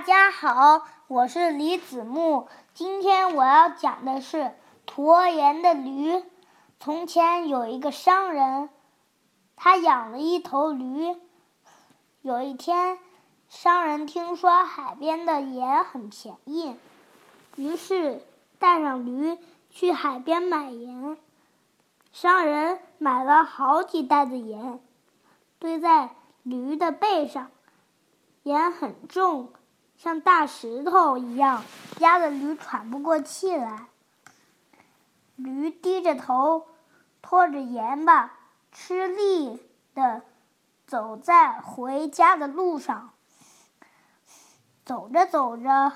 大家好，我是李子木。今天我要讲的是驮盐的驴。从前有一个商人，他养了一头驴。有一天，商人听说海边的盐很便宜，于是带上驴去海边买盐。商人买了好几袋子盐，堆在驴的背上，盐很重。像大石头一样压得驴喘不过气来。驴低着头，拖着盐巴，吃力的走在回家的路上。走着走着，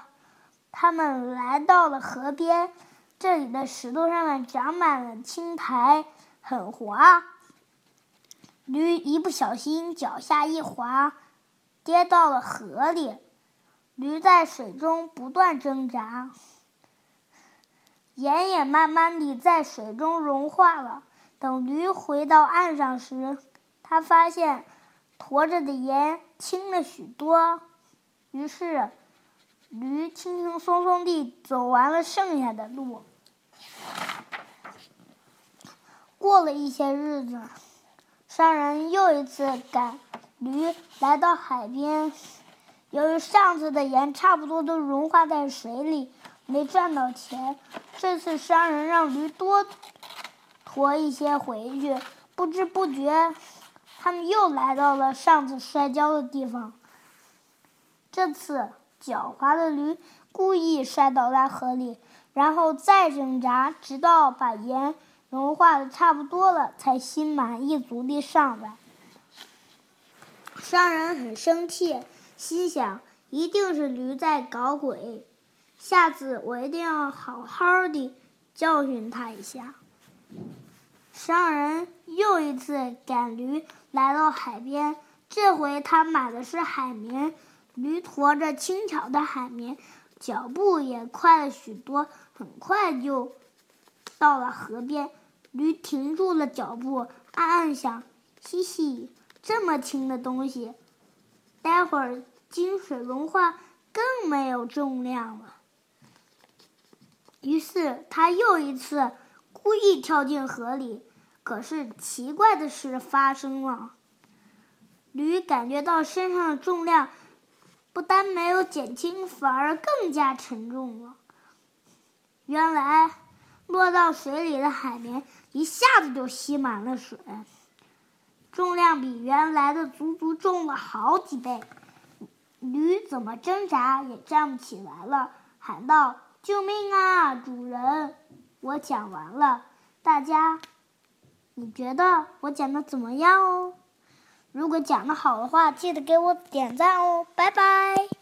他们来到了河边，这里的石头上面长满了青苔，很滑。驴一不小心脚下一滑，跌到了河里。驴在水中不断挣扎，盐也慢慢地在水中融化了。等驴回到岸上时，他发现驮着的盐轻了许多。于是，驴轻轻松松地走完了剩下的路。过了一些日子，商人又一次赶驴来到海边。由于上次的盐差不多都融化在水里，没赚到钱。这次商人让驴多驮一些回去，不知不觉，他们又来到了上次摔跤的地方。这次狡猾的驴故意摔倒在河里，然后再挣扎，直到把盐融化的差不多了，才心满意足地上来。商人很生气。心想，一定是驴在搞鬼，下次我一定要好好的教训他一下。商人又一次赶驴来到海边，这回他买的是海绵，驴驮着轻巧的海绵，脚步也快了许多，很快就到了河边。驴停住了脚步，暗暗想：嘻嘻，这么轻的东西。待会儿经水融化，更没有重量了。于是他又一次故意跳进河里，可是奇怪的事发生了：驴感觉到身上的重量不但没有减轻，反而更加沉重了。原来落到水里的海绵一下子就吸满了水。重量比原来的足足重了好几倍，驴怎么挣扎也站不起来了，喊道：“救命啊，主人！”我讲完了，大家，你觉得我讲的怎么样哦？如果讲的好的话，记得给我点赞哦，拜拜。